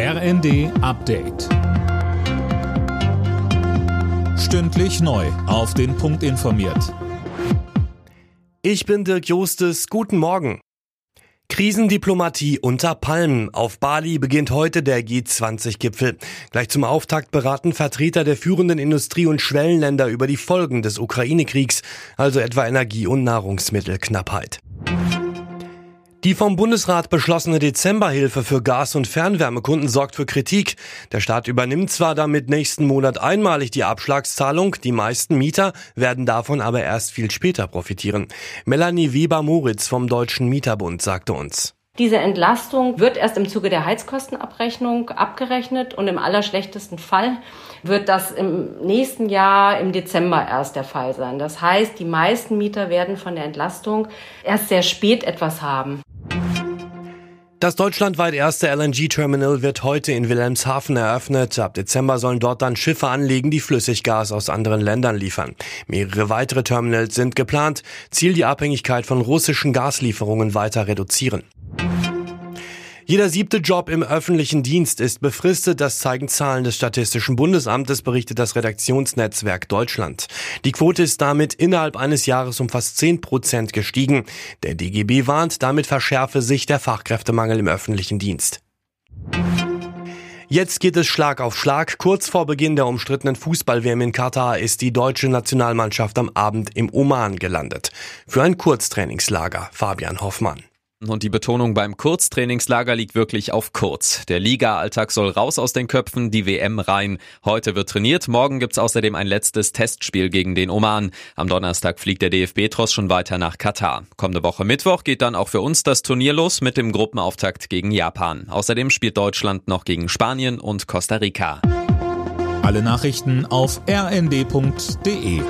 RND Update. Stündlich neu. Auf den Punkt informiert. Ich bin Dirk Jostes. Guten Morgen. Krisendiplomatie unter Palmen. Auf Bali beginnt heute der G20-Gipfel. Gleich zum Auftakt beraten Vertreter der führenden Industrie- und Schwellenländer über die Folgen des Ukraine-Kriegs, also etwa Energie- und Nahrungsmittelknappheit. Die vom Bundesrat beschlossene Dezemberhilfe für Gas- und Fernwärmekunden sorgt für Kritik. Der Staat übernimmt zwar damit nächsten Monat einmalig die Abschlagszahlung, die meisten Mieter werden davon aber erst viel später profitieren. Melanie Weber-Moritz vom Deutschen Mieterbund sagte uns. Diese Entlastung wird erst im Zuge der Heizkostenabrechnung abgerechnet und im allerschlechtesten Fall wird das im nächsten Jahr im Dezember erst der Fall sein. Das heißt, die meisten Mieter werden von der Entlastung erst sehr spät etwas haben. Das deutschlandweit erste LNG-Terminal wird heute in Wilhelmshaven eröffnet. Ab Dezember sollen dort dann Schiffe anlegen, die Flüssiggas aus anderen Ländern liefern. Mehrere weitere Terminals sind geplant. Ziel die Abhängigkeit von russischen Gaslieferungen weiter reduzieren. Jeder siebte Job im öffentlichen Dienst ist befristet. Das zeigen Zahlen des Statistischen Bundesamtes, berichtet das Redaktionsnetzwerk Deutschland. Die Quote ist damit innerhalb eines Jahres um fast 10 Prozent gestiegen. Der DGB warnt, damit verschärfe sich der Fachkräftemangel im öffentlichen Dienst. Jetzt geht es Schlag auf Schlag. Kurz vor Beginn der umstrittenen Fußball-WM in Katar ist die deutsche Nationalmannschaft am Abend im Oman gelandet. Für ein Kurztrainingslager. Fabian Hoffmann. Und die Betonung beim Kurztrainingslager liegt wirklich auf kurz. Der Liga-Alltag soll raus aus den Köpfen, die WM rein. Heute wird trainiert, morgen gibt's außerdem ein letztes Testspiel gegen den Oman. Am Donnerstag fliegt der DFB-Tross schon weiter nach Katar. Kommende Woche Mittwoch geht dann auch für uns das Turnier los mit dem Gruppenauftakt gegen Japan. Außerdem spielt Deutschland noch gegen Spanien und Costa Rica. Alle Nachrichten auf rnd.de